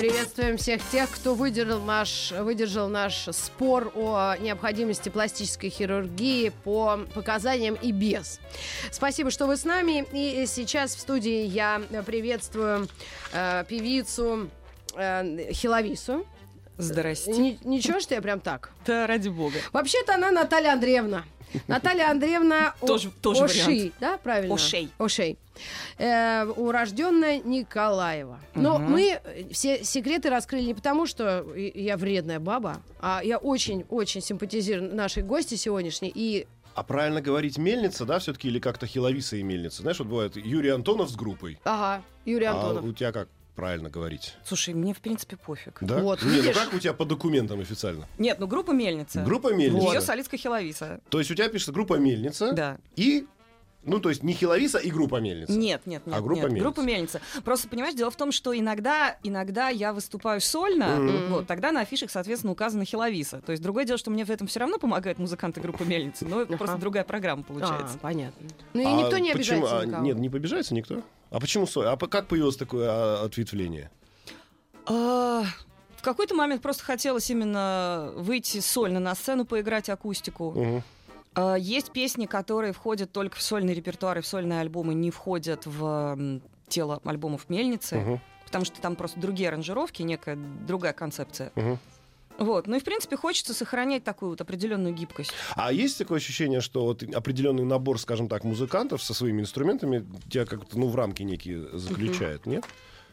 Приветствуем всех тех, кто выдержал наш, выдержал наш спор о необходимости пластической хирургии по показаниям и без. Спасибо, что вы с нами. И сейчас в студии я приветствую э, певицу э, Хиловису. Здрасте. Ни- ничего, что я прям так. Да, ради бога. Вообще-то она Наталья Андреевна. Наталья Андреевна О- Тоже- тоже Оши, вариант. да, правильно? Ошей. Ошей. Э, урожденная Николаева. Но мы все секреты раскрыли не потому, что я вредная баба, а я очень-очень симпатизирую нашей гости сегодняшней. И А правильно говорить мельница, да, все-таки, или как-то Хиловиса и мельница? Знаешь, вот бывает Юрий Антонов с группой. ага, Юрий Антонов. А у тебя как правильно говорить? Слушай, мне в принципе пофиг. Да? Вот, Не, ну как у тебя по документам официально? Нет, ну группа Мельница. Группа мельница. Ее солистка Хиловиса. То есть у тебя пишется группа мельница Да. и, ну, то есть не Хиловиса и группа мельница. Нет, нет, нет. А группа нет. «Мельница». Группа Мельница. Просто, понимаешь, дело в том, что иногда, иногда я выступаю сольно, Мгм. вот, тогда на афишах, соответственно, указана Хиловиса. То есть другое дело, что мне в этом все равно помогают музыканты группы Мельница, но это Ага. просто другая программа получается. А, понятно. Ну и А никто не почему- обижается а, никого. Нет, не побежается никто. А почему соль? А как появилось такое а, ответвление? А, В какой-то момент просто хотелось именно выйти сольно на сцену, поиграть акустику. Мгм. А, Есть песни, которые входят только в сольный репертуар и в сольные альбомы, не входят в тело альбомов Мельницы, Мгм. потому что там просто другие аранжировки, некая другая концепция. Мгм. Вот. Ну и, в принципе, хочется сохранять такую вот определенную гибкость. А есть такое ощущение, что вот определенный набор, скажем так, музыкантов со своими инструментами тебя как-то, ну, в рамки некие заключает, нет?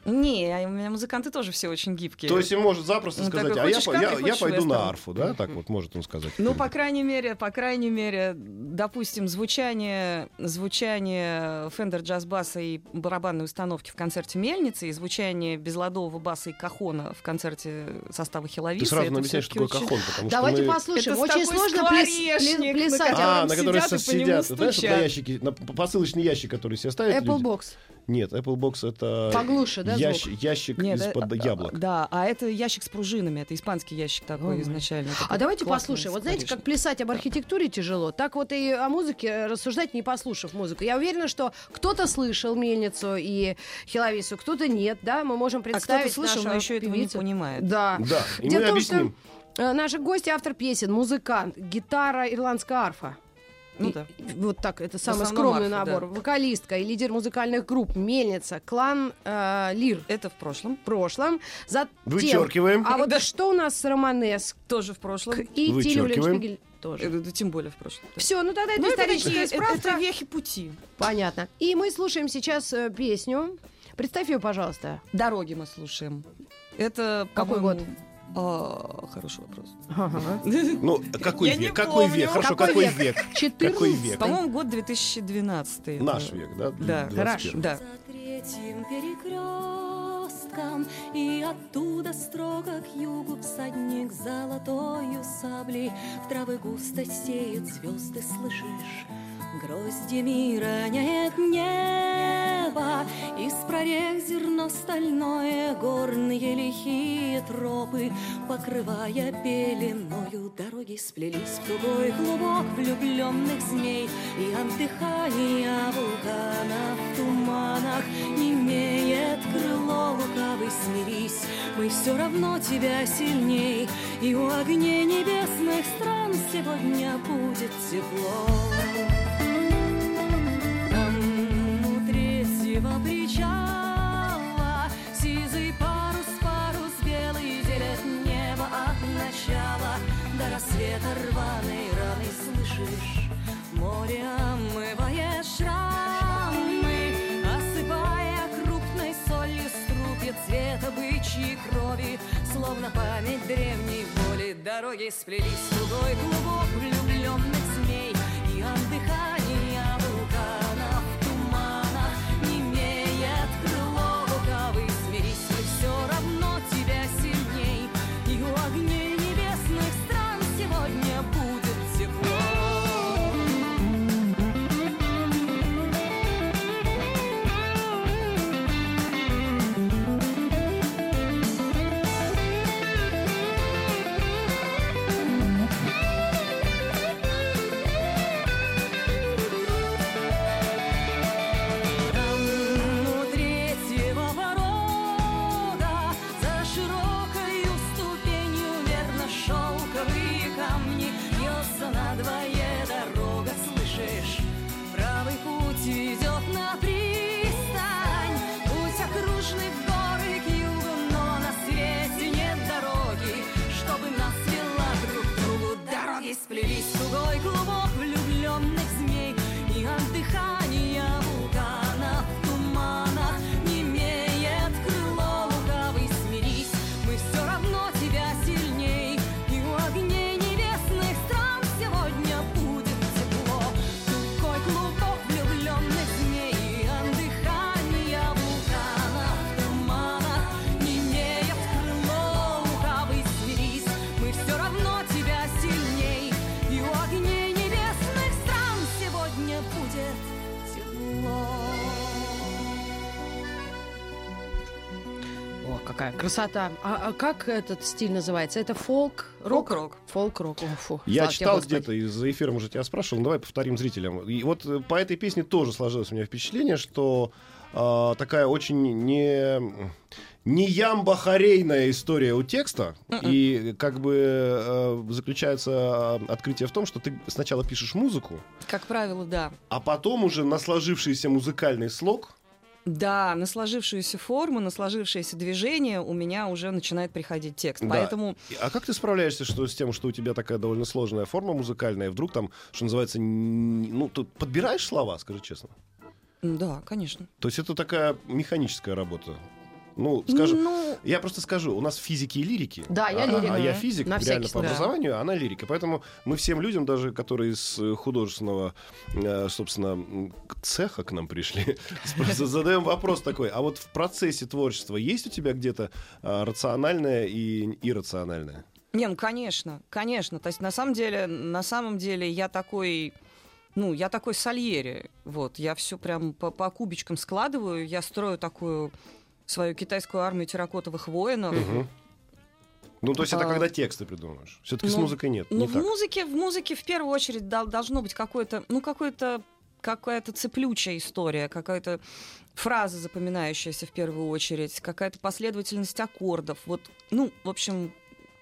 Не, а у меня музыканты тоже все очень гибкие. То есть он может запросто Ну, сказать, такой, а я, я, я пойду вестерн?» на арфу, да? Так вот может он сказать. Ну, по крайней мере, по крайней мере, допустим, звучание, звучание Fender Jazz баса и барабанной установки в концерте Мельницы и звучание безладового баса и кахона в концерте состава Хиловиса. Ты сразу нам объясняешь, что такое всё-таки кахон, потому Давайте что мы... послушаем. Это Очень сложно на плясать. А, на по нему сидят. Знаешь, вот на ящике, на посылочный ящик, который себе ставят Apple люди. Box. Нет, Apple Box это Поглуше, да, ящ- звук? ящик Нет, из-под э, яблок. Да, а это ящик с пружинами, это испанский ящик такой Ой. изначально. А такой давайте классный послушаем. Вот знаете, как плясать об архитектуре тяжело, так вот и о музыке рассуждать, не послушав музыку. Я уверена, что кто-то слышал мельницу и Хиловису, кто-то нет, да, мы можем А кто-то представить слышал, но еще этого не певицу. понимает. Да. Да, и Дело мы в том, объясним. что э, наши гости автор песен, музыкант, гитара, ирландская арфа. Ну да. и Вот так, это самый скромный арфа, набор. да. Вокалистка и лидер музыкальных групп Мельница, клан э, Лир Это в прошлом. в прошлом. Затем- Вычеркиваем. А вот Да. что у нас с Романеск Тоже в прошлом. и Вычеркиваем. Тоже? Э, да, Тем более в прошлом. Все, ну тогда это Ну, это историческая такие- это, справка. это вехи пути. Понятно. И мы слушаем сейчас э, песню. Представь ее, пожалуйста. Дороги мы слушаем. Это Какой по-моему, а, хороший вопрос. Ну, какой Я век? Какой век? Хорошо, Какой какой век? век? 14 Какой век? По-моему, год 2012. это- Наш век, да? Да, 21. хорошо. Да. За третьим перекрестком И оттуда строго к югу всадник золотою саблей В травы густо сеют звезды, слышишь? Гроздями роняет небо Из прорех зерно стальное Горные лихие тропы Покрывая пеленою Дороги сплелись тугой клубок Влюбленных змей И от дыхания вулкана в туманах Не имеет крыло лукавый смирись. Мы все равно тебя сильней И у огней небесных стран Сегодня будет тепло третьего причала Сизый парус, парус белый Делят небо от начала. До рассвета рваной раны Слышишь, море омывает шрамы Осыпая крупной солью Струпья цвета бычьей крови. Словно память древней воли Дороги сплелись тугой клубок какая красота. А, а как этот стиль называется? Это фолк? Рок? Рок-рок. Фолк-рок. Я Слава читал где-то, и за эфиром уже тебя спрашивал, ну, давай повторим зрителям. И вот э, по этой песне тоже сложилось у меня впечатление, что а, такая очень не, не ямбахарейная история у текста. И как бы э, заключается а, открытие в том, что ты сначала пишешь музыку, Как правило, да. а потом уже на сложившийся музыкальный слог Да, на сложившуюся форму, на сложившееся движение у меня уже начинает приходить текст. Да. Поэтому А как ты справляешься что, с тем, что у тебя такая довольно сложная форма музыкальная, и вдруг там, что называется, ну, ты подбираешь слова, скажи честно? да, конечно. То есть это такая механическая работа. Ну, скажем, Ну, я просто скажу, у нас физики и лирики. Да, я а, лирик. А я Мгм. физик, На реально по образованию, а она лирика. Поэтому мы всем людям, даже которые из э, художественного, э, собственно, цеха к нам пришли, задаем вопрос такой. А вот в процессе творчества есть у тебя где-то а, рациональное и иррациональное? Не, ну конечно, конечно. То есть на самом деле, на самом деле я такой, ну, я такой сальери. Вот, я все прям по, по кубичкам складываю, я строю такую свою китайскую армию терракотовых воинов. Мгм. Ну, то есть это А, когда тексты придумываешь. Все-таки с ну, музыкой нет. Ну, не в так. музыке, в музыке в первую очередь дол- должно быть какое-то, ну, какое-то какая-то цеплючая история, какая-то фраза запоминающаяся в первую очередь, какая-то последовательность аккордов. Вот, ну, в общем,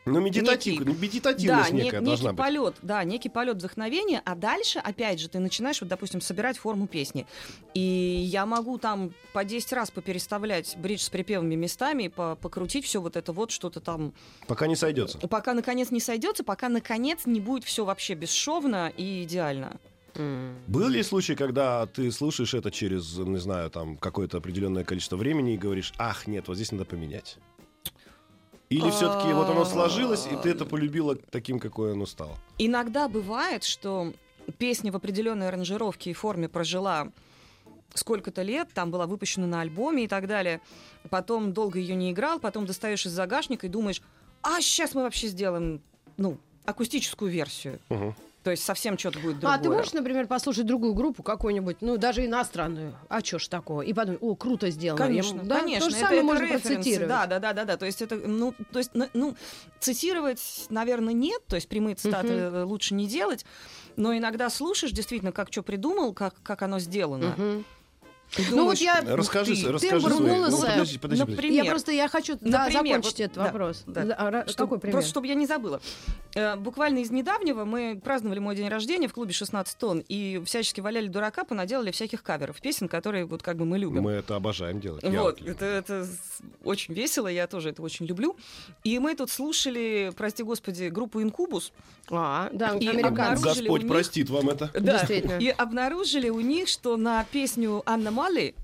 Ну, медитатив, некий- медитативность да, не- некая некий должна быть. полет, да, некий полет вдохновения, а дальше, опять же, ты начинаешь, вот, допустим, собирать форму песни. И я могу там по 10 раз попереставлять бридж с припевами местами, по- покрутить все вот это вот, что-то там, Пока не сойдется. пока наконец не сойдется, пока наконец не будет все вообще бесшовно и идеально. М. Был ли случай, когда ты слушаешь это через, не знаю, там какое-то определенное количество времени и говоришь, ах, нет, вот здесь надо поменять? Или все-таки вот оно сложилось, и ты это полюбила таким, какое оно стало? Иногда бывает, что песня в определенной аранжировке и форме прожила сколько-то лет, там была выпущена на альбоме и так далее. Потом долго ее не играл, потом достаешь из загашника и думаешь, а сейчас мы вообще сделаем, ну, акустическую версию. Мгм. То есть совсем что-то будет другое. А ты можешь, например, послушать другую группу какую-нибудь, ну, даже иностранную? А чё ж такого? И подумать, о, круто сделано. Конечно, да, конечно. То же это- самое это можно референсы, процитировать. Да, да, да, да, да. То есть это, ну, то есть, ну, цитировать, наверное, нет. То есть прямые цитаты э, лучше не делать. Но иногда слушаешь действительно, как что придумал, как, как оно сделано. Мгм. Ну вот я... Расскажи, ты, расскажи тембр свои. голоса. Ну, подожди, подожди, подожди. Например, Я просто я хочу да, Например, закончить вот, этот да, вопрос. да. Да, Чтоб- Какой пример? Просто чтобы я не забыла. Э, Буквально из недавнего мы праздновали мой день рождения в клубе 16 тонн и всячески валяли дурака, понаделали всяких каверов, песен, которые вот как бы мы любим. Мы это обожаем делать. Вот, это, это очень весело, я тоже это очень люблю. И мы тут слушали, прости господи, группу Инкубус. А, да, И американцы. обнаружили Господь них- простит вам это. Действительно. И обнаружили у них, что на песню Анна Мали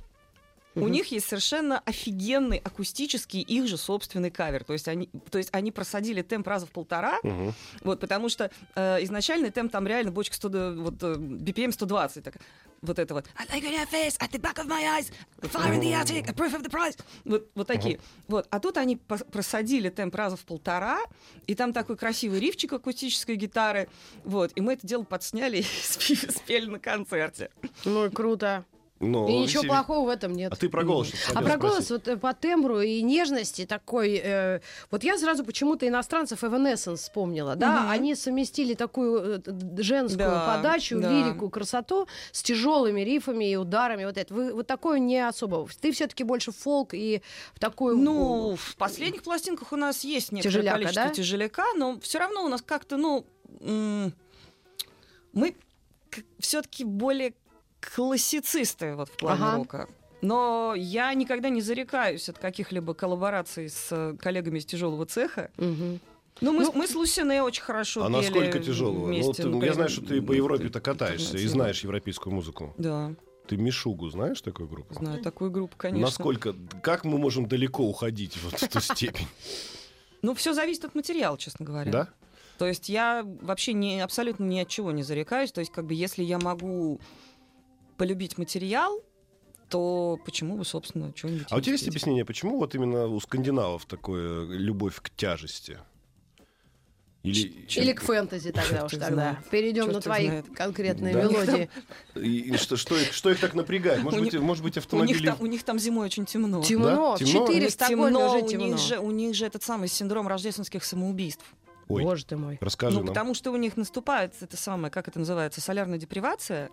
у них есть совершенно офигенный акустический их же собственный кавер. То есть они, то есть они просадили темп раза в полтора, вот, потому что э, изначальный темп там реально бочка 100, д- вот, э, BPM 120. Так, вот это вот. I like your face at the back of my eyes, fire in the attic, a proof of the price. Вот, вот такие. Вот. А тут они просадили темп раза в полтора, и там такой красивый рифчик акустической гитары. Вот. И мы это дело подсняли и спели на концерте. Ну, и круто. Но И ничего себе- плохого в этом нет. А ты про голос что А про голос спросить? вот э, по тембру и нежности такой... э, вот я сразу почему-то иностранцев Evanescence вспомнила, да? Мгм. Они совместили такую э, женскую Да, подачу, да. лирику, красоту с тяжелыми рифами и ударами. Вот это. Вы, вот такое не особо. Ты все-таки больше фолк и в такую... Ну, в последних пластинках у нас есть некоторое Тяжеляка, количество да? тяжеляка, но все равно у нас как-то, ну, Мы все-таки более классицисты вот в плане Ага. рока. Но я никогда не зарекаюсь от каких-либо коллабораций с э, коллегами из тяжелого цеха. Мгм. Ну, мы, Ну, мы с Лусине очень хорошо А пели насколько тяжелого? Ну, вместе, ты- я например, знаю, что ты по Европе-то катаешься и знаешь европейскую музыку. Да, Ты Мишугу знаешь такую группу? знаю такую группу, конечно. Насколько, как мы можем далеко уходить вот в эту степень? Ну, все зависит от материала, честно говоря. Да? То есть я вообще не, абсолютно ни от чего не зарекаюсь. То есть, как бы, если я могу полюбить материал, то почему бы, собственно, что-нибудь А у тебя есть объяснение, почему вот именно у скандинавов такое любовь к тяжести? Или, Или к фэнтези тогда уж тогда. знает. Перейдем Черт на твои знает. конкретные Да. мелодии. и- и что, что, их, что их так напрягает? Может У быть, них- может быть У них, автомобили... там, у них там зимой очень темно. Темно, в Темно? У 4 в них Стокгольме темно, уже у темно. них, же, у них же этот самый синдром рождественских самоубийств. Ой, Боже ты мой. расскажи ну, нам. потому что у них наступает это самое, как это называется, солярная депривация.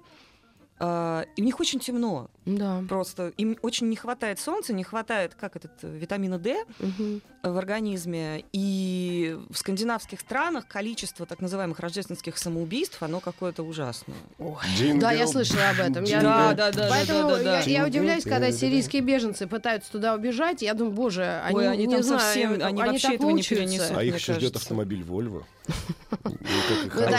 А, и у них очень темно. Да. Просто им очень не хватает солнца, не хватает, как этот, витамина D Мгм. в организме. И в скандинавских странах количество так называемых рождественских самоубийств, оно какое-то ужасное. Ой. Джингл, Да, я слышала об этом. Я- джингл. да, да, Поэтому да, да, да. я, я удивляюсь, когда сирийские беженцы пытаются туда убежать. Я думаю, боже, они, Ой, они не там знаю, совсем- они вообще так этого не перенесут. А их еще ждет автомобиль Volvo. Ну, да, А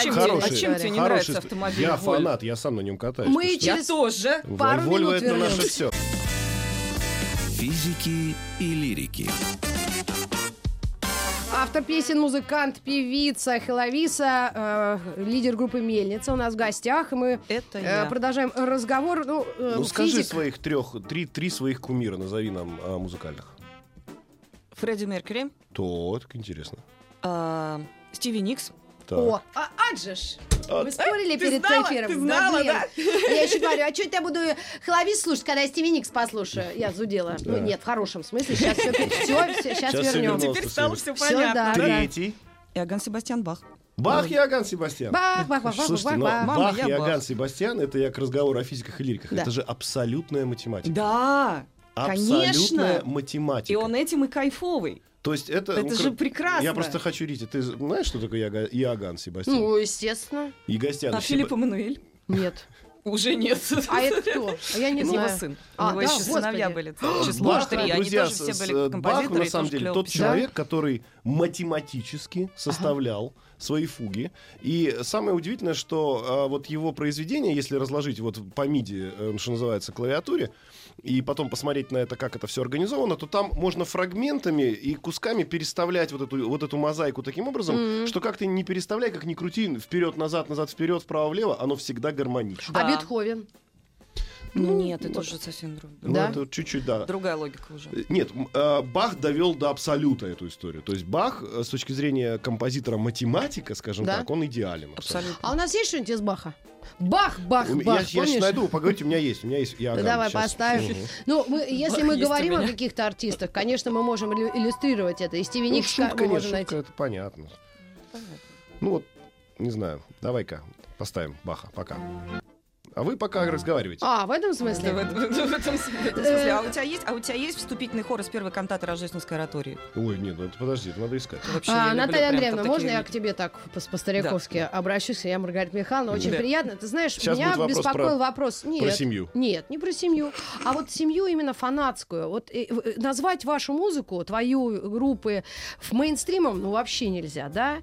чем, тебе, не нравится автомобиль Я фанат, я сам на нем катаюсь. Мы что? через- тоже. пару минут это наше вернемся. все. Физики и лирики. Автор песен, музыкант, певица Хеловиса, э, лидер группы Мельница у нас в гостях. И мы Это э, продолжаем разговор. Ну, э, Ну скажи физик. своих трех, три, три своих кумира назови нам а, музыкальных. Фредди Меркьюри, То, так интересно. а, Стиви Никс. Так. О, а, аджиш. А, Мы спорили ты перед знала? эфиром. Ты знала, блин. да? Я еще говорю, а что я буду Хеловис слушать, когда я Стиви Никс послушаю? Я зудела. Ну Да. нет, в хорошем смысле. Сейчас все, сейчас, Щас всё вернем. вернем. Теперь стало Всё, все да. понятно. Третий. Иоганн Себастьян Бах. Бах Иоганн Себастьян. Бах, бах, бах, бах, Слушайте, бах, но бах. Мама, Бах я и Иоганн Бах. Себастьян, это я к разговору о физиках и лириках. Да. Это же абсолютная математика. Да, Абсолютная конечно. математика. И он этим и кайфовый. То есть это... Это ну, же кр- прекрасно. Я просто хочу, Рити, ты знаешь, что такое Иоганн, Себастьян? Ну, естественно. и Гостян. А Филипп Эммануэль? Нет. Уже нет. А это кто? А Я не Это его знаю. сын. А, У него да, еще господи. сыновья были. Число Бах, три. Они друзья, тоже все были композиторы. Бах, на самом тоже деле, клёво тот человек, который математически составлял свои фуги. И самое удивительное, что а, вот его произведение, если разложить вот по MIDI, э, что называется, клавиатуре, и потом посмотреть на это, как это все организовано, то там можно фрагментами и кусками переставлять вот эту, вот эту мозаику таким образом, что как ты не переставляй, как ни крути, вперед-назад, назад, вперед, вправо-влево, оно всегда гармонично. А Да. Бетховен? Ну нет, это вот. уже совсем друг- Ну, Да? это чуть-чуть, да. другая логика уже. Э, Нет, э, Бах довел до абсолюта эту историю. То есть Бах, э, с точки зрения композитора-математика, скажем Да? так, он идеален. Абсолютно. А у нас есть что-нибудь из Баха? Бах, бах, бах. Я, я сейчас найду, поговорите, у меня есть, у меня есть. Ну, давай Щас. поставим. Мгм. Ну, мы, если Бах мы говорим о каких-то артистах, конечно, мы можем иллю- иллюстрировать это. И Стиви Ну, шутка, мы нет, можем шутка, найти. это понятно. Понятно. Ну вот, не знаю, давай-ка поставим Баха, пока. А вы пока разговаривайте. А, в этом Да, в смысле? в этом в этом смысле. А у тебя есть, а у тебя есть вступительный хор из первой кантаты Рождественской оратории? Ой, нет, ну это подожди, это надо искать. Вообще, А, Наталья Андреевна, можно я к тебе так по- по-стариковски обращусь? Я Маргарита Михайловна, очень Да. приятно. Ты знаешь, Сейчас меня вопрос беспокоил про- вопрос. Нет, Про семью. Нет, не про семью, а вот семью именно фанатскую. Вот э, э, назвать вашу музыку, твою группы в мейнстримом, ну вообще нельзя, да?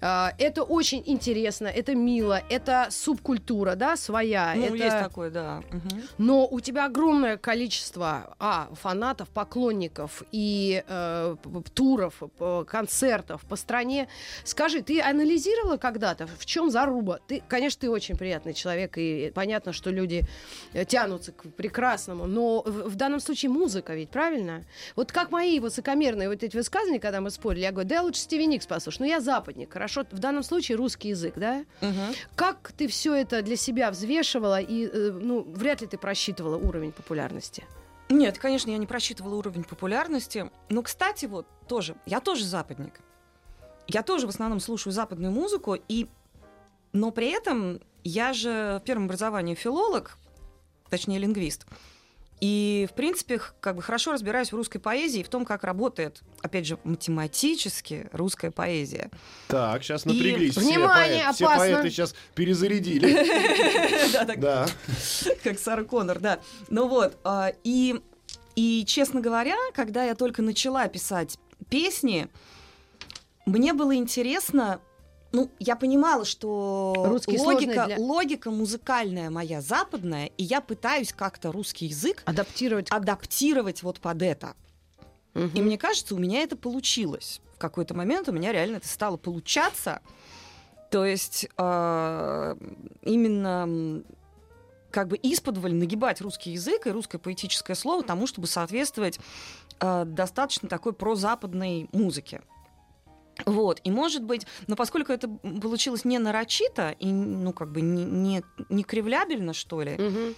А, это очень интересно, это мило, это субкультура, да, своя. Ну, это... есть такое, да. Мгм. Но у тебя огромное количество а, фанатов, поклонников и э, туров, концертов по стране. Скажи, ты анализировала когда-то, в чем заруба? Ты, конечно, ты очень приятный человек, и понятно, что люди э, тянутся к прекрасному, но в, в данном случае музыка ведь, правильно? Вот как мои высокомерные вот эти высказывания, когда мы спорили, я говорю, да я лучше Стиви Никс послушаю. Ну, я западник, хорошо, в данном случае русский язык, да? Мгм. Как ты все это для себя взвешивала и, э, ну, вряд ли ты просчитывала уровень популярности? Нет, конечно, я не просчитывала уровень популярности. Но, кстати, вот тоже, я тоже западник. Я тоже в основном слушаю западную музыку, и... но при этом я же в первом образовании филолог, точнее лингвист. И, в принципе, как бы хорошо разбираюсь в русской поэзии и в том, как работает, опять же, математически русская поэзия. Так, сейчас напряглись. все Внимание, поэты- все опасно. поэты сейчас перезарядили. Да. как Сара Коннор, да. Ну вот, а, и, и, честно говоря, когда я только начала писать песни, мне было интересно, ну, я понимала, что Русский логика, для- логика музыкальная моя западная, и я пытаюсь как-то русский язык Адаптировать. адаптировать вот под это. Мгм. И мне кажется, у меня это получилось. В какой-то момент у меня реально это стало получаться. То есть э, именно как бы исподволь нагибать русский язык и русское поэтическое слово тому, чтобы соответствовать э, достаточно такой прозападной музыке. Вот, и может быть, но поскольку это получилось не нарочито и, ну, как бы не, не, не кривлябельно, что ли, Мгм.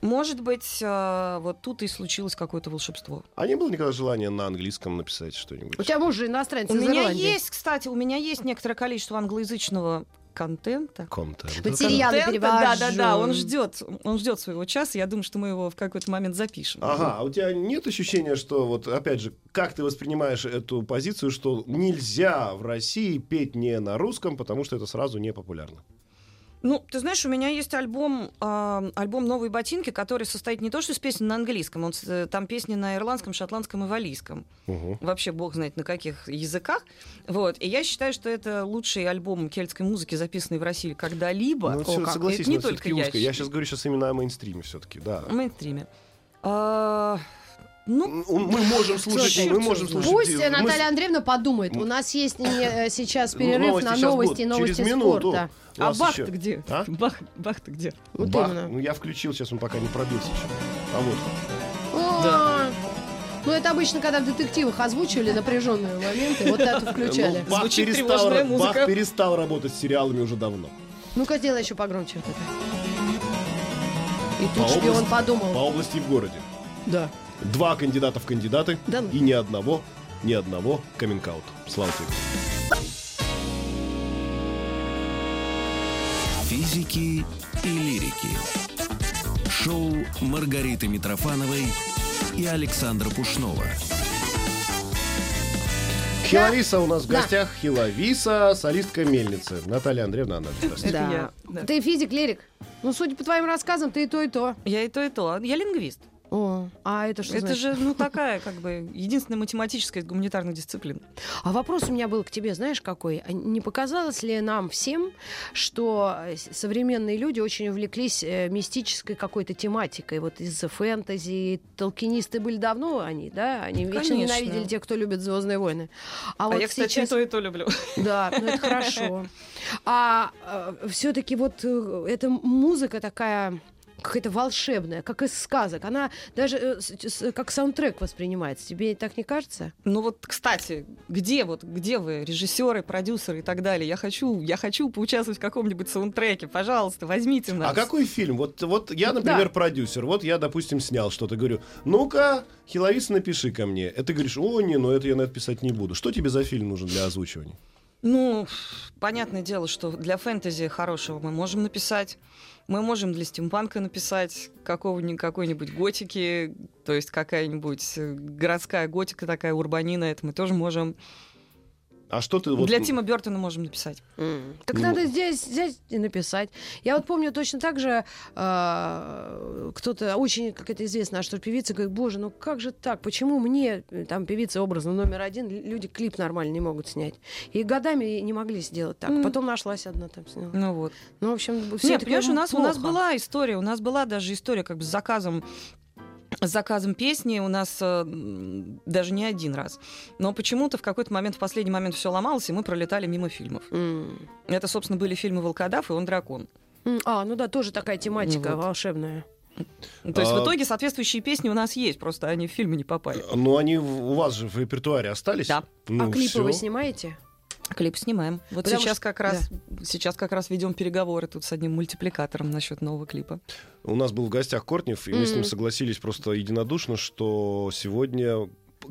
может быть, э, вот тут и случилось какое-то волшебство. А не было никогда желания на английском написать что-нибудь? У тебя муж же иностранец У из меня Ирландии. есть, кстати, у меня есть некоторое количество англоязычного контента. Контент. Материалы Контента, перевожу. Да, да, да, он ждет, он ждет своего часа. Я думаю, что мы его в какой-то момент запишем. Ага, а у тебя нет ощущения, что вот опять же, как ты воспринимаешь эту позицию, что нельзя в России петь не на русском, потому что это сразу не популярно? Ну, ты знаешь, у меня есть альбом, а, альбом «Новые ботинки», который состоит не то, что из песен на английском, он, э, там песни на ирландском, шотландском и валийском. Угу. Вообще, бог знает на каких языках. Вот. И я считаю, что это лучший альбом кельтской музыки, записанный в России когда-либо. Ну, О, как. согласись, это не только я. узко. Я сейчас говорю сейчас именно о мейнстриме все-таки, да. Мейнстриме. А, ну, Мы можем слушать, Слушай, мы можем слушать. Пусть мы- Наталья Андреевна подумает. У нас есть не, э, сейчас Ну, перерыв новости на новости, новости Через минуту. спорта. А бах-то ещё- где? А? Бах, бах-то где? Вот Бах. именно. Ну, я включил, сейчас он пока не пробился еще. А вот. О, Ну, это обычно, когда в детективах озвучивали напряженные моменты, вот это включали. Ну, Бах Звучит перестал. Бах перестал работать с сериалами уже давно. Ну-ка, сделай еще погромче вот это. И По тут шпион области- По подумал. области и в городе. Да. Два кандидата в кандидаты Да ну. и ни одного, ни одного каминг-аут. Слава тебе. Физики и лирики. Шоу Маргариты Митрофановой и Александра Пушнова. Хиловиса у нас в Да. гостях. Хиловиса, солистка мельницы. Наталья Андреевна, она Да. да. Ты физик, лирик? Ну, судя по твоим рассказам, ты и то, и то. Я и то, и то. Я лингвист. О, а это что это значит? же, ну, такая, как бы, единственная математическая из гуманитарных дисциплин. А вопрос у меня был к тебе, знаешь, какой? А Не показалось ли нам всем, что э, современные люди очень увлеклись э, мистической какой-то тематикой? Вот из-за фэнтези, толкинисты были давно они, да? Они вечно Конечно. ненавидели тех, кто любит Звездные войны. А, А, вот я, кстати, сейчас... и то, и то люблю. Да, ну это хорошо. А все-таки вот э, эта музыка такая какая-то волшебная, как из сказок. Она даже э, как саундтрек воспринимается. Тебе так не кажется? Ну вот, кстати, где вот, где вы, режиссеры, продюсеры и так далее? Я хочу, я хочу поучаствовать в каком-нибудь саундтреке. Пожалуйста, возьмите нас. А какой фильм? Вот, вот я, например, Да. продюсер. Вот я, допустим, снял что-то. Говорю, ну-ка, Хиловиса, напиши ко мне. Это ты говоришь, о, не, ну это я на это писать не буду. Что тебе за фильм нужен для озвучивания? Ну, понятное дело, что для фэнтези хорошего мы можем написать. Мы можем для стимпанка написать какой-нибудь готики, то есть какая-нибудь э, городская готика, такая урбанина, это мы тоже можем. А что ты вот... Для Тима Бертона можем написать. Так Ну, надо здесь взять и написать. Я вот помню точно так же э, кто-то очень какая-то известная что певица говорит, боже, ну как же так? Почему мне, э, там, певица образно номер один, люди клип нормально не могут снять? И годами не могли сделать так. Мгм. Потом нашлась одна там сняла. Ну вот. Ну, в общем, Нет, все понимаешь, у нас, у нас была история, у нас была даже история как бы с заказом с заказом песни у нас э, даже не один раз. Но почему-то в какой-то момент, в последний момент все ломалось, и мы пролетали мимо фильмов. Это, собственно, были фильмы «Волкодав» и «Он дракон». А, ну да, тоже такая тематика Ну вот. волшебная. То есть А- в итоге соответствующие песни у нас есть, просто они в фильмы не попали. Ну, они у вас же в репертуаре остались? Да. Ну, а клипы всё. вы снимаете? Клип снимаем. Вот Потому сейчас как раз сейчас как раз ведем переговоры тут с одним мультипликатором насчет нового клипа. У нас был в гостях Кортнев, и мы с ним согласились просто единодушно, что сегодня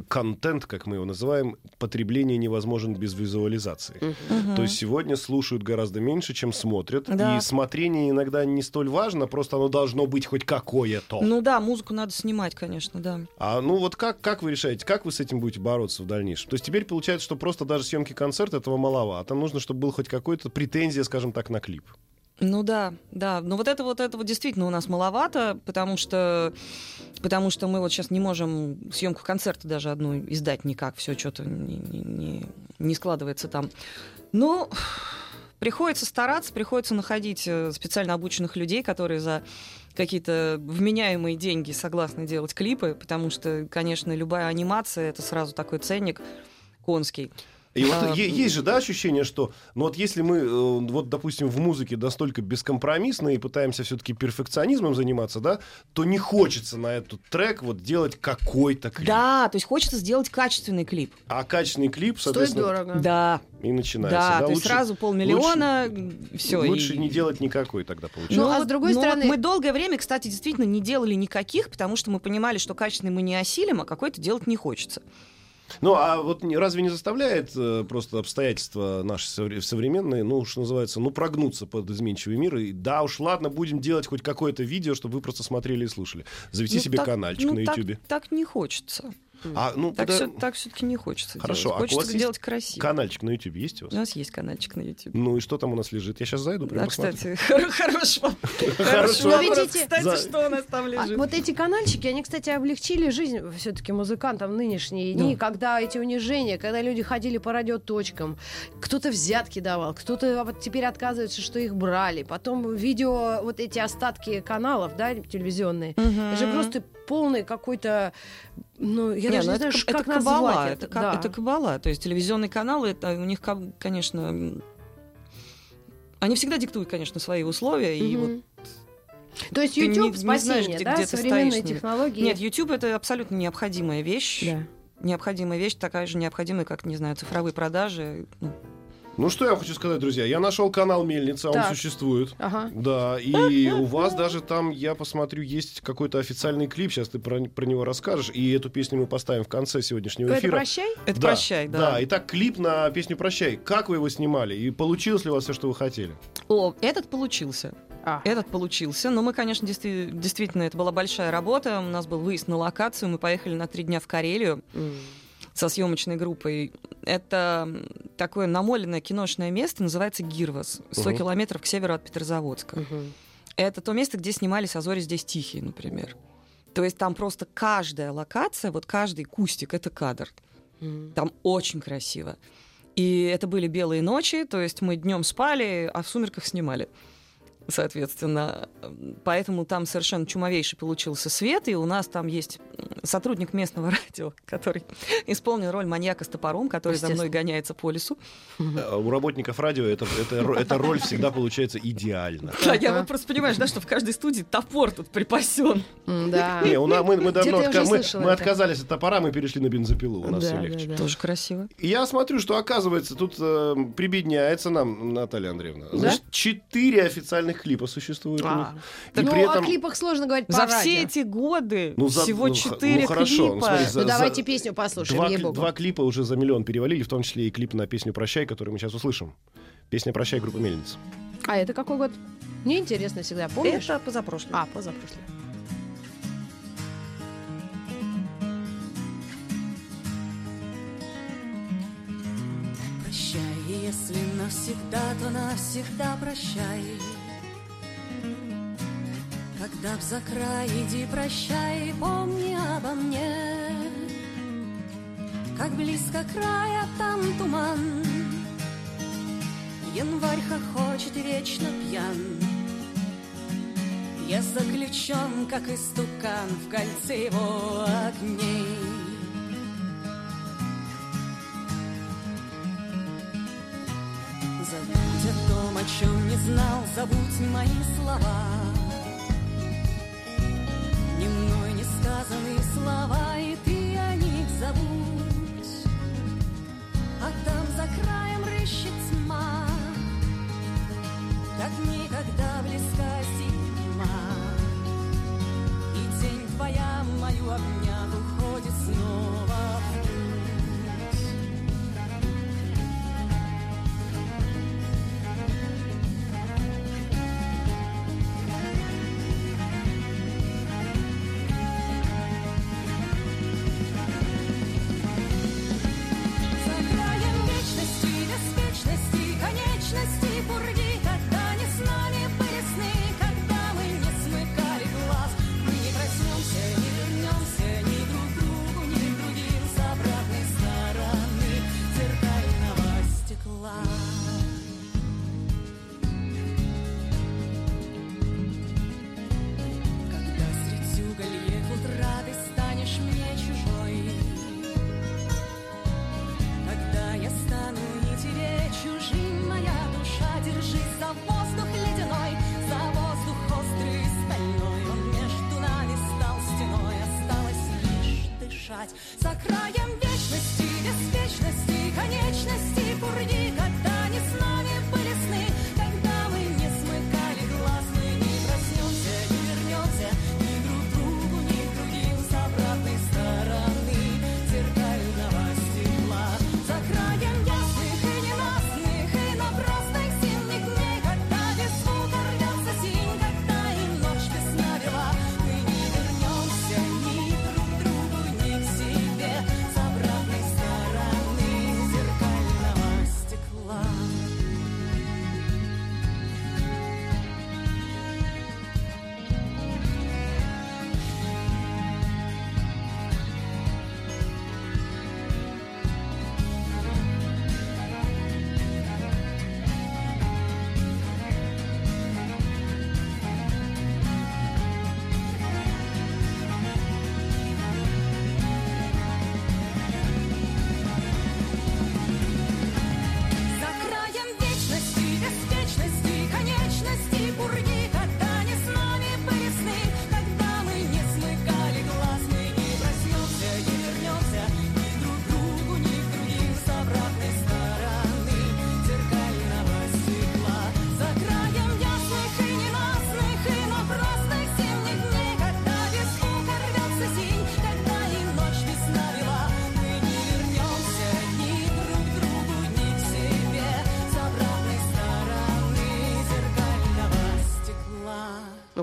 контент, как мы его называем, потребление невозможен без визуализации. То есть сегодня слушают гораздо меньше, чем смотрят. Да. И смотрение иногда не столь важно, просто оно должно быть хоть какое-то. Ну да, музыку надо снимать, конечно, да. А ну вот как, как вы решаете, как вы с этим будете бороться в дальнейшем? То есть теперь получается, что просто даже съемки концерта этого маловато. Там нужно, чтобы был хоть какой-то претензия, скажем так, на клип. Ну да, да. Но вот это вот этого действительно у нас маловато, потому что, потому что мы вот сейчас не можем съемку концерта даже одну издать никак. Все что-то не, не- не- складывается там. Ну, приходится стараться, приходится находить э, специально обученных людей, которые за какие-то вменяемые деньги согласны делать клипы, потому что, конечно, любая анимация это сразу такой ценник конский. И вот А, е- есть же, да, ощущение, что, ну вот если мы, э, вот, допустим, в музыке настолько бескомпромиссны и пытаемся все-таки перфекционизмом заниматься, да, то не хочется на этот трек вот делать какой-то клип. Да, то есть хочется сделать качественный клип. А качественный клип, Стоит соответственно, дорого. Да, и начинается. да, Да, то есть Лучше- сразу полмиллиона, все. Лучше не делать никакой тогда получается. Ну, а с другой стороны- мы долгое время, кстати, действительно не делали никаких, потому что мы понимали, что качественный мы не осилим, а какой-то делать не хочется. Ну, а вот разве не заставляет э, просто обстоятельства наши совре- современные, ну, что называется, ну, прогнуться под изменчивый мир? И да уж, ладно, будем делать хоть какое-то видео, чтобы вы просто смотрели и слушали. Завести Ну, себе так- канальчик ну, на так- Ютубе. Так, не хочется. А, ну, Так, куда- все, таки не хочется Хорошо, делать. а у вас Хочется есть делать красиво. канальчик на Ютубе есть у У вас? нас есть каналчик на YouTube. Ну и что там у нас лежит? Я сейчас зайду, прям посмотрю. кстати, хоро- хороший вопрос. видите, Кстати, что у нас там А лежит? вот эти канальчики, они, кстати, облегчили жизнь все-таки музыкантам в нынешние дни, Да. когда эти унижения, когда люди ходили по радиоточкам, кто-то взятки давал, кто-то вот теперь отказывается, что их брали, потом видео, вот эти остатки каналов, да, телевизионные, это же просто полный какой-то, ну, я Не, даже ну не это знаю, ш- как это кабала, назвать это, это. ка- да. это кабала. То есть телевизионные каналы, это у них, конечно, они всегда диктуют, конечно, свои условия. И вот. То есть ты не- YouTube не знаешь, спасение, где- да, где ты современные стоишь технологии. Нет, YouTube это абсолютно необходимая вещь. Да. Необходимая вещь, такая же необходимая, как, не знаю, цифровые продажи. Ну, Ну что я хочу сказать, друзья, я нашел канал Мельница, он Так. существует. Ага. Да, и у вас даже там, я посмотрю, есть какой-то официальный клип, сейчас ты про, про него расскажешь, и эту песню мы поставим в конце сегодняшнего Это эфира. прощай? это Да, прощай, да. Да, итак, клип на песню «Прощай». Как вы его снимали? И получилось ли у вас все, что вы хотели? О, этот получился. А. Этот получился. Но мы, конечно, действи- действительно, это была большая работа. У нас был выезд на локацию. Мы поехали на три дня в Карелию М. со съемочной группой. Это такое намоленное киношное место, называется Гирвас, 100 Мгм. километров к северу от Петрозаводска. Мгм. Это то место, где снимались «А зори здесь тихие», например. То есть там просто каждая локация, вот каждый кустик — это кадр. М. Там очень красиво. И это были белые ночи, то есть мы днем спали, а в сумерках снимали. Соответственно, поэтому там совершенно чумовейший получился свет, и у нас там есть сотрудник местного радио, который исполнил роль маньяка с топором, который за мной гоняется по лесу. Э, У работников радио это, это, эта роль всегда получается идеально. Да, я вот просто понимаешь, да, что в каждой студии топор тут припасен. Да. Не, у нас, мы, мы давно отка- мы, мы отказались от топора, мы перешли на бензопилу, у нас Да, все да, легче. да. Тоже красиво. И Я смотрю, что оказывается тут э, прибедняется нам Наталья Андреевна. Значит, четыре официальных клипа существует у них. А. И ну, при этом- о клипах сложно говорить по За радио. все эти годы Ну, за- всего ну, х- четыре ну, хорошо, ну, клипа. смотри, за- Ну, давайте песню послушаем, Два, кли- два клипа уже за миллион перевалили, в том числе и клип на песню «Прощай», который мы сейчас услышим. Песня «Прощай» группы «Мельница». А это какой год? Мне интересно всегда, помнишь? Это позапрошлый. А, позапрошлый. Прощай, если навсегда, то навсегда прощай. Когда б за край иди прощай, помни обо мне. Как близко края, там туман. Январь хохочет вечно пьян. Я заключен, как истукан, в кольце его огней. Забудь о том, о чем не знал, забудь мои слова. Сказанные слова, и ты о них забудь. А там за краем рыщет тьма, как никогда близка зима. И тень твоя мою обняв уходит снова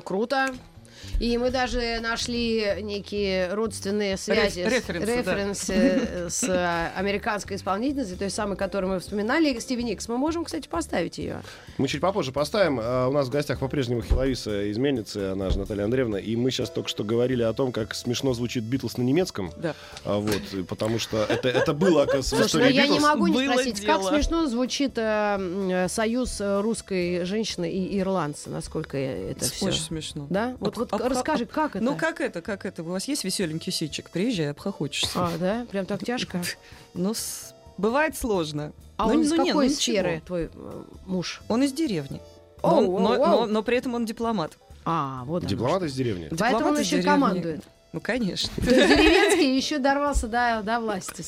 круто. И мы даже нашли некие родственные связи, с- референсы, да. референсы с э, американской исполнительницей, той самой, которую мы вспоминали, Стиви Никс. Мы можем, кстати, поставить ее. Мы чуть попозже поставим. А, У нас в гостях по-прежнему Хиловиса из Мельницы, она же Наталья Андреевна. И мы сейчас только что говорили о том, как смешно звучит Битлз на немецком. Да. А, вот, потому что это, это было, оказывается, в Слушай, ну истории я не Битлз. могу не Было спросить, дело. как смешно звучит э, э, союз э, русской женщины и ирландца, насколько это все. Очень смешно. Да? Вот, вот расскажи, как это? Ну как это, как это? У вас есть веселенький сичик? Приезжай, обхохочешься. А, да? Прям так тяжко? Ну, бывает сложно. А Ну, он из ну, какой ну, сферы твой э, муж? Он из деревни. Но, при этом он дипломат. А, вот Дипломат из деревни. Поэтому он еще командует. Ну, конечно. То есть деревенский еще дорвался до, до власти.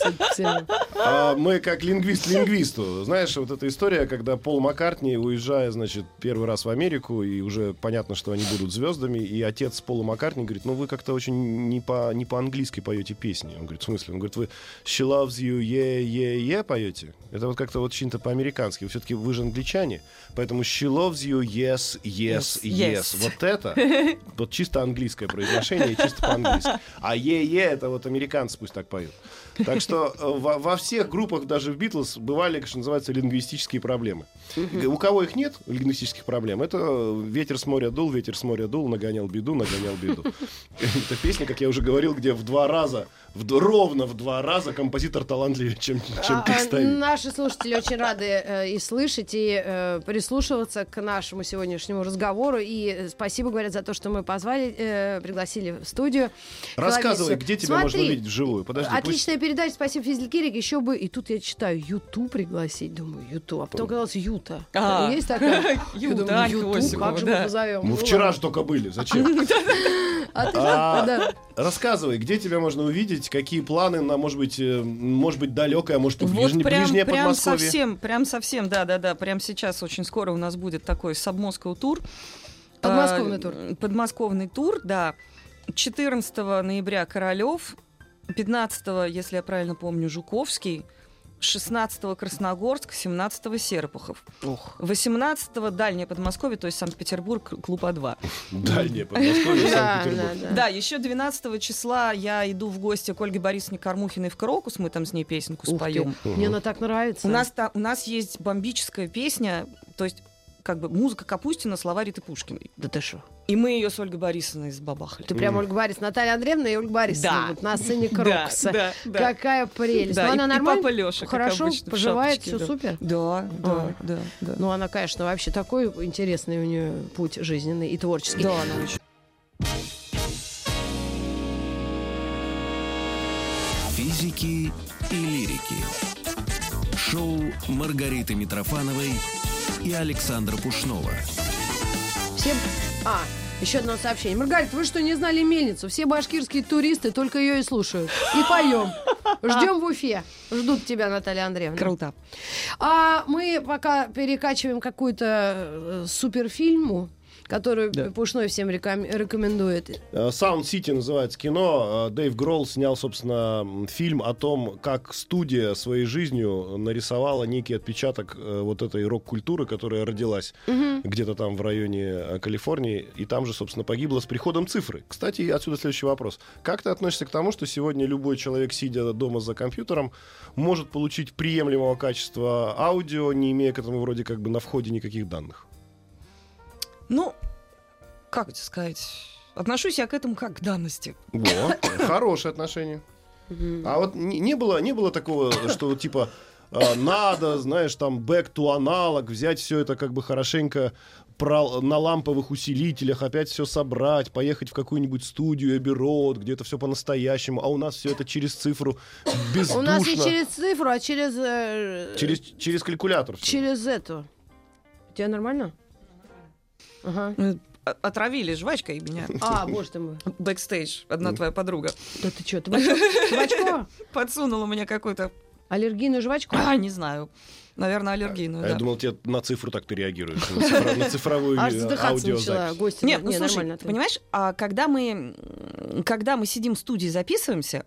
А мы как лингвист лингвисту. Знаешь, вот эта история, когда Пол Маккартни, уезжая, значит, первый раз в Америку, и уже понятно, что они будут звездами, и отец Пола Маккартни говорит, ну вы как-то очень не, по, не по-английски поете песни. Он говорит, в смысле? Он говорит, вы she loves you, yeah, yeah, yeah поете? Это вот как-то вот очень-то по-американски. Все-таки вы же англичане, поэтому she loves you, yes, yes, Yes, yes. yes. Вот это, вот чисто английское произношение, чисто по-английски. А е-е, это вот американцы пусть так поют. Так что э, во, во всех группах, даже в Битлз, бывали, что называется, лингвистические проблемы. У кого их нет, лингвистических проблем, это э, ветер с моря дул, ветер с моря дул, нагонял беду, нагонял беду. Это песня, как я уже говорил, где в два раза, в ровно в два раза композитор талантливее, чем, чем А, а, текстовик. Наши слушатели очень рады э, и слышать, и э, прислушиваться к нашему сегодняшнему разговору. И э, спасибо, говорят, за то, что мы позвали, э, пригласили в студию. Рассказывай, Хиловису. где тебя можно Смотри, увидеть вживую? Подожди, пусть- Передача, спасибо, Физелькирик. Еще бы, и тут я читаю, Юту пригласить. Думаю, Юту. А потом оказалось Юта. А. Есть такая? Юта, Юту, как же мы позовем? Мы Ну вчера же только были, зачем? А А. Рассказывай, где тебя можно увидеть, какие планы на, может быть, э, может быть, далекое, может прям, ближнее прям Подмосковье. совсем, прям совсем, да-да-да, прям сейчас очень скоро у нас будет такой сабмоскал тур. Подмосковный тур. Подмосковный тур, да. 14 ноября Королев, 15, если я правильно помню, Жуковский, 16 Красногорск, 17 Серпухов. 18 Дальнее Подмосковье, то есть Санкт-Петербург, клуб А2. Дальнее Подмосковье, Санкт-Петербург. да, еще 12 числа я иду в гости к Ольге Борисовне Кормухиной в Крокус, мы там с ней песенку споем. Мне она так нравится. У нас, та- у нас есть бомбическая песня, то есть как бы музыка Капустина, слова Риты Пушкиной. Да ты что? И мы ее с Ольгой Борисовной забабахали. Ты прям Ольга Борисовна, Наталья Андреевна и Ольга Борисовна Да. вот на сцене Да, Крокуса. да, да. Какая прелесть. Да, Ну, и- она и нормально? папа Лёша, как Хорошо, обычно, поживает, шапочке, все да. супер. Да, да, А. да, да. Ну, она, конечно, вообще такой интересный у нее путь жизненный и творческий. Да, она очень. Физики и лирики. Шоу Маргариты Митрофановой и Александра Пушнова. Всем... А, Еще одно сообщение. Маргарита, вы что, не знали мельницу? Все башкирские туристы только ее и слушают. И поем. Ждем в Уфе. Ждут тебя, Наталья Андреевна. Круто. А мы пока перекачиваем какую-то э, суперфильму, которую Да. Пушной всем реком- рекомендует. Э, Sound City называется кино. Э, Дэйв Гролл снял, собственно, фильм о том, как студия своей жизнью нарисовала некий отпечаток э, вот этой рок-культуры, которая родилась где-то там в районе Калифорнии, и там же, собственно, погибла с приходом цифры. Кстати, отсюда следующий вопрос. Как ты относишься к тому, что сегодня любой человек, сидя дома за компьютером, может получить приемлемого качества аудио, не имея к этому вроде как бы на входе никаких данных? Ну, как тебе сказать? Отношусь я к этому как к данности. Вот, хорошее отношение. А вот не, не было, не было такого, что типа а, надо, знаешь, там back to аналог, взять все это как бы хорошенько про- на ламповых усилителях, опять все собрать, поехать в какую-нибудь студию Abbey Road, где это все по-настоящему, а у нас все это через цифру бездушно. У нас не через цифру, а через... э, через, через калькулятор. через эту. У тебя нормально? Ага. Отравили жвачкой меня. А, боже ты мой. Бэкстейдж, одна твоя подруга, Да ты что? Табачко? подсунула мне какую-то, Аллергийную жвачку? а, не знаю, наверное, аллергийную, А я да. думал, тебе на цифру так ты реагируешь, на, цифро- на цифровую аудиозапись. Нет, ну Не, слушай, понимаешь, а когда мы, когда мы сидим в студии и записываемся,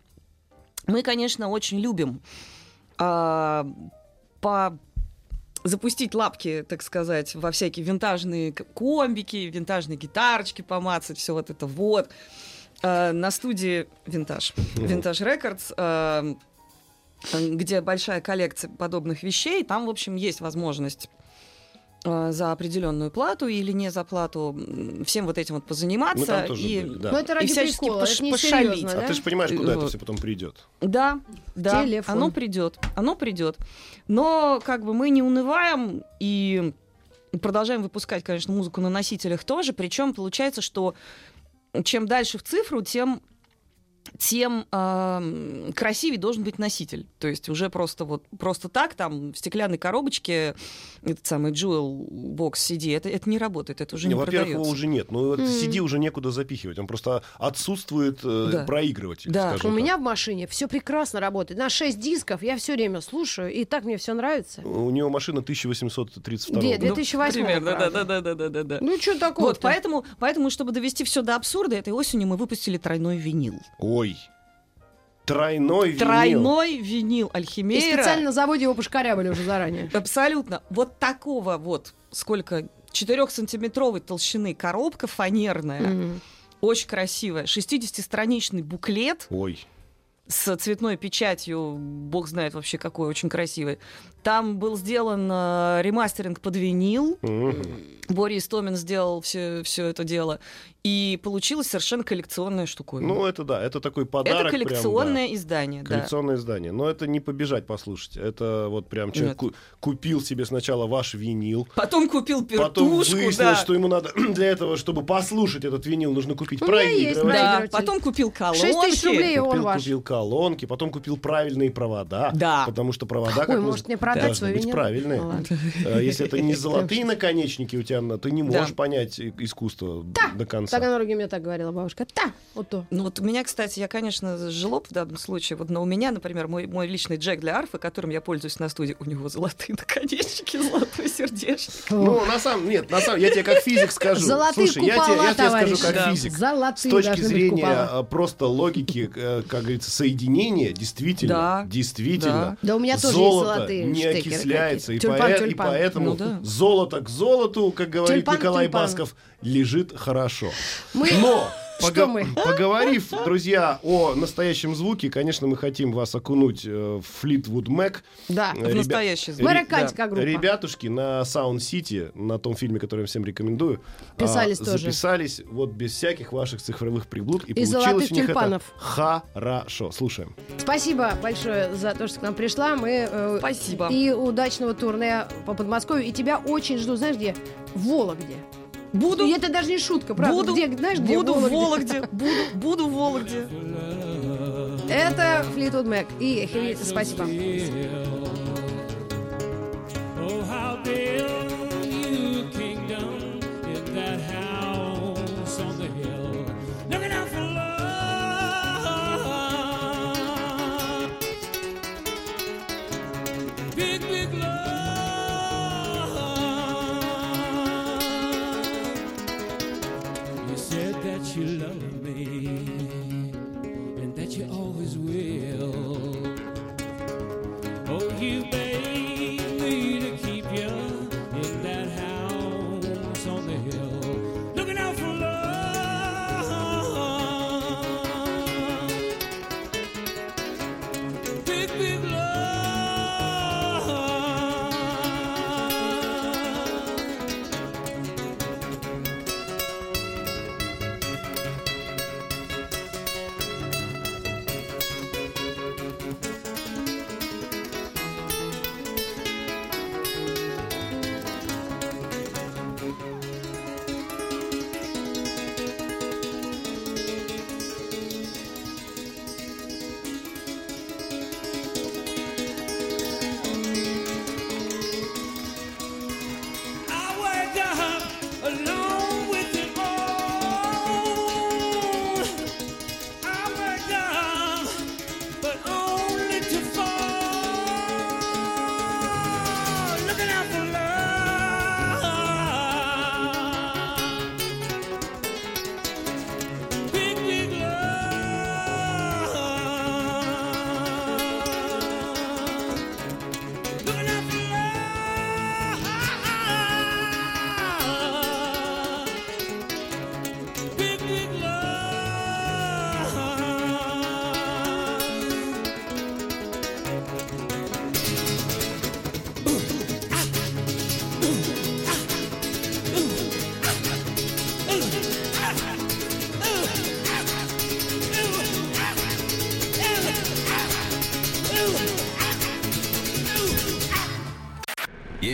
мы, конечно, очень любим а, по запустить лапки, так сказать, во всякие винтажные комбики, винтажные гитарочки помацать, все вот это вот. А, на студии Винтаж, Винтаж Рекордс, а, где большая коллекция подобных вещей, там, в общем, есть возможность за определенную плату или не за плату всем вот этим вот позаниматься. Мы там тоже и... были, да. Ну, это ради всячески прикола, пош- это не пошалить. серьезно, А да? ты же понимаешь, куда это Вот. все потом придет. Да, да, Телефон. оно придет, оно придет. Но как бы мы не унываем и продолжаем выпускать, конечно, музыку на носителях тоже. Причем получается, что чем дальше в цифру, тем тем эм, красивее должен быть носитель. То есть уже просто вот просто так там в стеклянной коробочке этот самый Jewel Box CD это, это не работает, это уже не, Не, во-первых, продается. его уже нет. Ну, вот М. CD уже некуда запихивать. Он просто отсутствует э, Да. проигрыватель, Да. скажем У так. меня в машине все прекрасно работает. На 6 дисков я все время слушаю, и так мне все нравится. У него машина 1832 Где? года. Ну, 2008 примерно, правда. да, да, да, да, да, да. Ну, что такого? Вот, поэтому, поэтому, чтобы довести все до абсурда, этой осенью мы выпустили тройной винил. Ой. Тройной винил. Тройной винил И Альхимейра. специально на заводе его пошкарябали уже заранее. Абсолютно. Вот такого вот, сколько, 4-сантиметровой толщины коробка фанерная, Мгм. очень красивая, 60-страничный буклет Ой. с цветной печатью, бог знает вообще какой, очень красивый. Там был сделан э, ремастеринг под винил, Мгм. Борис Томин сделал все, все это дело. И получилась совершенно коллекционная штуковина. Ну, это да, это такой подарок. это прям, коллекционное да. издание, да. Коллекционное издание. Но это не побежать послушать. Это вот прям человек ку- купил себе сначала ваш винил, Потом купил потом пертушку, выяснилось, да. что ему надо для этого, чтобы послушать этот винил, нужно купить проигрыватель. Да, потом купил колонки. 6 тысяч рублей, и он Купил, ваш. купил колонки, потом купил правильные провода. Да. Потому что провода, как Ой, мы может, мне продать должны свой быть винил? правильные. Ладно. Э, Если это не золотые наконечники у тебя, ты не Да. можешь понять искусство до конца. Таганроге мне так говорила бабушка. Та, вот то. Ну вот у меня, кстати, я, конечно, жлоб в данном случае. Вот, но у меня, например, мой, мой личный джек для арфы, которым я пользуюсь на студии, у него золотые наконечники, золотой сердечник. Ну, на самом нет, на самом я тебе как физик скажу. Золотые Слушай, я тебе, купола, я тебе скажу как Да. физик. С Золотые точки должны быть зрения купола. э, просто логики, э, как говорится, соединения, действительно, Да. действительно, Да у меня тоже есть золото золотые не окисляется, и. Тюльпан, и тюльпан. поэтому Ну да. золото к золоту, как говорит Тюльпан, Николай тюльпан. Басков, лежит хорошо. Мы- Но пога- мы? поговорив, друзья, о настоящем звуке, конечно, мы хотим вас окунуть э, в Fleetwood Mac. Да. Э, В ребя- настоящий звук. Ре- Американская группа. Ребятушки на Sound City, на том фильме, который я всем рекомендую, Писались а, тоже. записались вот без всяких ваших цифровых приблуд. И, И получилось у них тюльпанов. это хорошо. Слушаем. Спасибо большое за то, что к нам пришла. Мы э, Спасибо. и удачного турне по Подмосковью. И тебя очень жду. Знаешь где? В Вологде. Буду, И это даже не шутка, правда. буду, где, знаешь, где буду в Вологде? Буду, буду в Вологде. Это Флитвуд Мэк. И спасибо.